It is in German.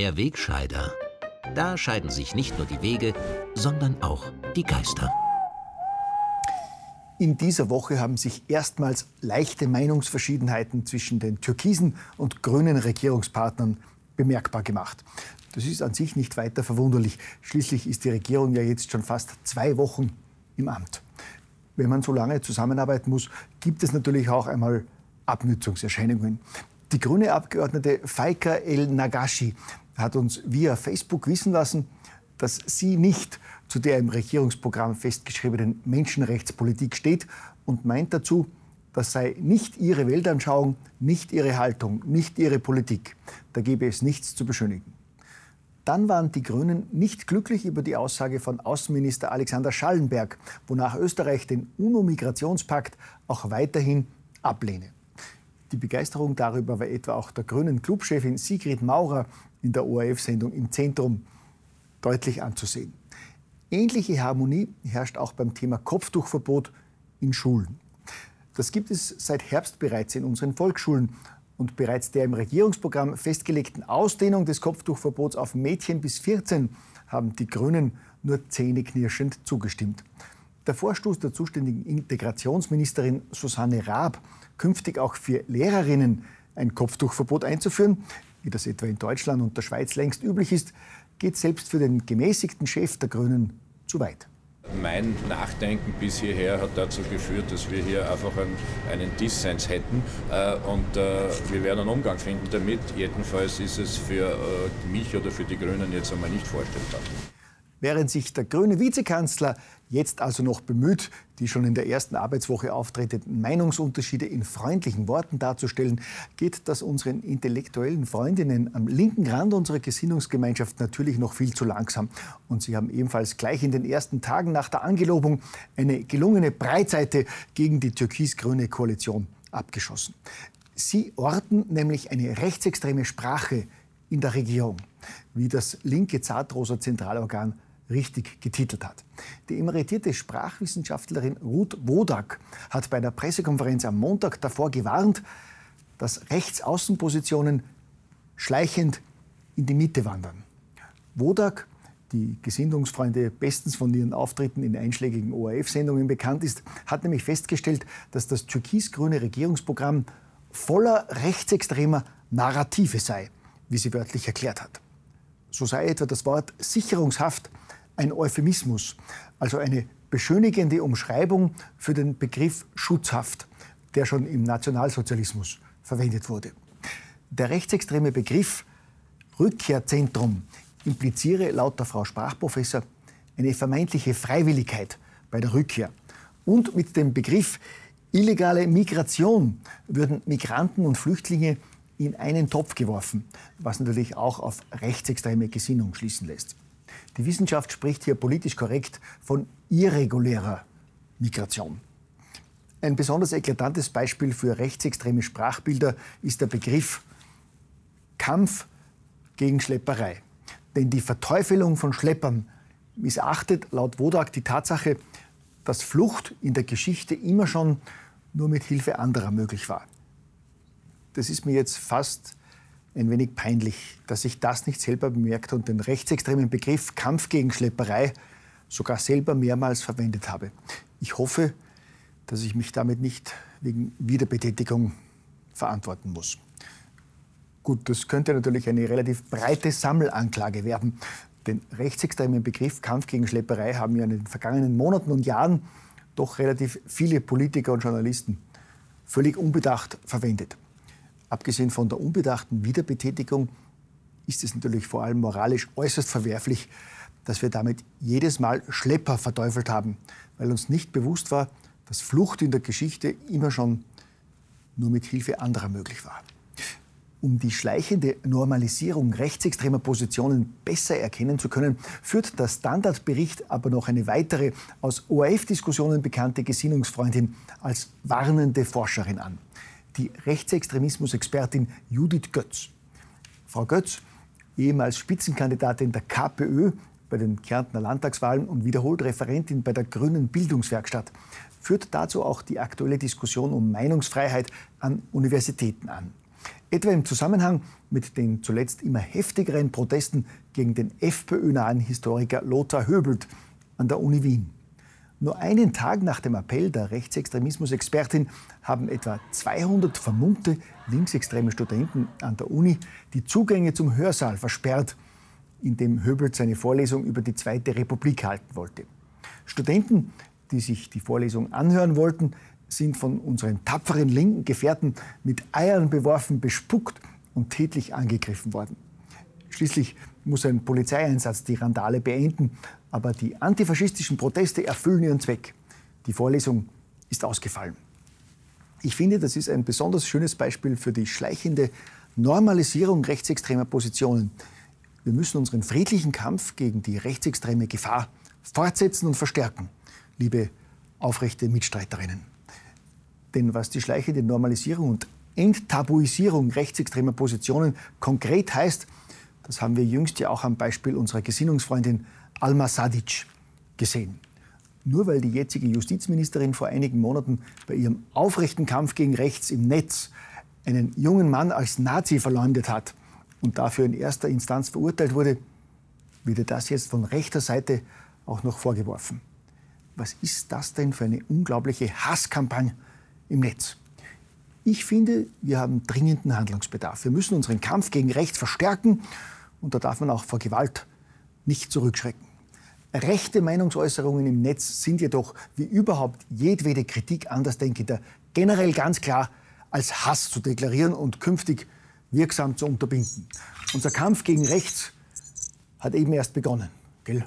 Der Wegscheider. Da scheiden sich nicht nur die Wege, sondern auch die Geister. In dieser Woche haben sich erstmals leichte Meinungsverschiedenheiten zwischen den türkisen und grünen Regierungspartnern bemerkbar gemacht. Das ist an sich nicht weiter verwunderlich. Schließlich ist die Regierung ja jetzt schon fast zwei Wochen im Amt. Wenn man so lange zusammenarbeiten muss, gibt es natürlich auch einmal Abnützungserscheinungen. Die grüne Abgeordnete Faika El Nagashi hat uns via Facebook wissen lassen, dass sie nicht zu der im Regierungsprogramm festgeschriebenen Menschenrechtspolitik steht und meint dazu, das sei nicht ihre Weltanschauung, nicht ihre Haltung, nicht ihre Politik. Da gebe es nichts zu beschönigen. Dann waren die Grünen nicht glücklich über die Aussage von Außenminister Alexander Schallenberg, wonach Österreich den UNO-Migrationspakt auch weiterhin ablehne. Die Begeisterung darüber war etwa auch der grünen Clubchefin Sigrid Maurer in der ORF-Sendung im Zentrum deutlich anzusehen. Ähnliche Harmonie herrscht auch beim Thema Kopftuchverbot in Schulen. Das gibt es seit Herbst bereits in unseren Volksschulen. Und bereits der im Regierungsprogramm festgelegten Ausdehnung des Kopftuchverbots auf Mädchen bis 14 haben die Grünen nur zähneknirschend zugestimmt. Der Vorstoß der zuständigen Integrationsministerin Susanne Raab, künftig auch für Lehrerinnen ein Kopftuchverbot einzuführen, wie das etwa in Deutschland und der Schweiz längst üblich ist, geht selbst für den gemäßigten Chef der Grünen zu weit. Mein Nachdenken bis hierher hat dazu geführt, dass wir hier einfach einen, einen Dissens hätten äh, und äh, wir werden einen Umgang finden damit. Jedenfalls ist es für äh, mich oder für die Grünen jetzt einmal nicht vorstellbar. Während sich der grüne Vizekanzler jetzt also noch bemüht, die schon in der ersten Arbeitswoche auftretenden Meinungsunterschiede in freundlichen Worten darzustellen, geht das unseren intellektuellen Freundinnen am linken Rand unserer Gesinnungsgemeinschaft natürlich noch viel zu langsam. Und sie haben ebenfalls gleich in den ersten Tagen nach der Angelobung eine gelungene Breitseite gegen die türkis-grüne Koalition abgeschossen. Sie orten nämlich eine rechtsextreme Sprache in der Regierung, wie das linke Zartrosa Zentralorgan richtig getitelt hat. Die emeritierte Sprachwissenschaftlerin Ruth Wodak hat bei der Pressekonferenz am Montag davor gewarnt, dass Rechtsaußenpositionen schleichend in die Mitte wandern. Wodak, die Gesinnungsfreunde bestens von ihren Auftritten in einschlägigen ORF-Sendungen bekannt ist, hat nämlich festgestellt, dass das türkis-grüne Regierungsprogramm voller rechtsextremer Narrative sei, wie sie wörtlich erklärt hat. So sei etwa das Wort Sicherungshaft ein Euphemismus, also eine beschönigende Umschreibung für den Begriff Schutzhaft, der schon im Nationalsozialismus verwendet wurde. Der rechtsextreme Begriff Rückkehrzentrum impliziere laut der Frau Sprachprofessor eine vermeintliche Freiwilligkeit bei der Rückkehr. Und mit dem Begriff illegale Migration würden Migranten und Flüchtlinge in einen Topf geworfen, was natürlich auch auf rechtsextreme Gesinnung schließen lässt. Die Wissenschaft spricht hier politisch korrekt von irregulärer Migration. Ein besonders eklatantes Beispiel für rechtsextreme Sprachbilder ist der Begriff Kampf gegen Schlepperei. Denn die Verteufelung von Schleppern missachtet laut Wodak die Tatsache, dass Flucht in der Geschichte immer schon nur mit Hilfe anderer möglich war. Das ist mir jetzt fast ein wenig peinlich, dass ich das nicht selber bemerkt und den rechtsextremen Begriff Kampf gegen Schlepperei sogar selber mehrmals verwendet habe. Ich hoffe, dass ich mich damit nicht wegen Wiederbetätigung verantworten muss. Gut, das könnte natürlich eine relativ breite Sammelanklage werden. Den rechtsextremen Begriff Kampf gegen Schlepperei haben ja in den vergangenen Monaten und Jahren doch relativ viele Politiker und Journalisten völlig unbedacht verwendet. Abgesehen von der unbedachten Wiederbetätigung ist es natürlich vor allem moralisch äußerst verwerflich, dass wir damit jedes Mal Schlepper verteufelt haben, weil uns nicht bewusst war, dass Flucht in der Geschichte immer schon nur mit Hilfe anderer möglich war. Um die schleichende Normalisierung rechtsextremer Positionen besser erkennen zu können, führt der Standardbericht aber noch eine weitere aus ORF-Diskussionen bekannte Gesinnungsfreundin als warnende Forscherin an die Rechtsextremismus-Expertin Judith Götz. Frau Götz, ehemals Spitzenkandidatin der KPÖ bei den Kärntner Landtagswahlen und wiederholt Referentin bei der Grünen Bildungswerkstatt, führt dazu auch die aktuelle Diskussion um Meinungsfreiheit an Universitäten an. Etwa im Zusammenhang mit den zuletzt immer heftigeren Protesten gegen den FPÖ-nahen Historiker Lothar Höbelt an der Uni Wien. Nur einen Tag nach dem Appell der Rechtsextremismus-Expertin haben etwa 200 vermummte linksextreme Studenten an der Uni die Zugänge zum Hörsaal versperrt, in dem Höbelt seine Vorlesung über die Zweite Republik halten wollte. Studenten, die sich die Vorlesung anhören wollten, sind von unseren tapferen linken Gefährten mit Eiern beworfen, bespuckt und tätlich angegriffen worden. Schließlich muss ein Polizeieinsatz die Randale beenden aber die antifaschistischen Proteste erfüllen ihren Zweck. Die Vorlesung ist ausgefallen. Ich finde, das ist ein besonders schönes Beispiel für die schleichende Normalisierung rechtsextremer Positionen. Wir müssen unseren friedlichen Kampf gegen die rechtsextreme Gefahr fortsetzen und verstärken, liebe aufrechte Mitstreiterinnen. Denn was die schleichende Normalisierung und Enttabuisierung rechtsextremer Positionen konkret heißt, das haben wir jüngst ja auch am Beispiel unserer Gesinnungsfreundin Alma Sadic gesehen. Nur weil die jetzige Justizministerin vor einigen Monaten bei ihrem aufrechten Kampf gegen rechts im Netz einen jungen Mann als Nazi verleumdet hat und dafür in erster Instanz verurteilt wurde, wird das jetzt von rechter Seite auch noch vorgeworfen. Was ist das denn für eine unglaubliche Hasskampagne im Netz? Ich finde, wir haben dringenden Handlungsbedarf. Wir müssen unseren Kampf gegen rechts verstärken und da darf man auch vor Gewalt nicht zurückschrecken. Rechte Meinungsäußerungen im Netz sind jedoch, wie überhaupt jedwede Kritik Andersdenkender, generell ganz klar als Hass zu deklarieren und künftig wirksam zu unterbinden. Unser Kampf gegen rechts hat eben erst begonnen. Gell?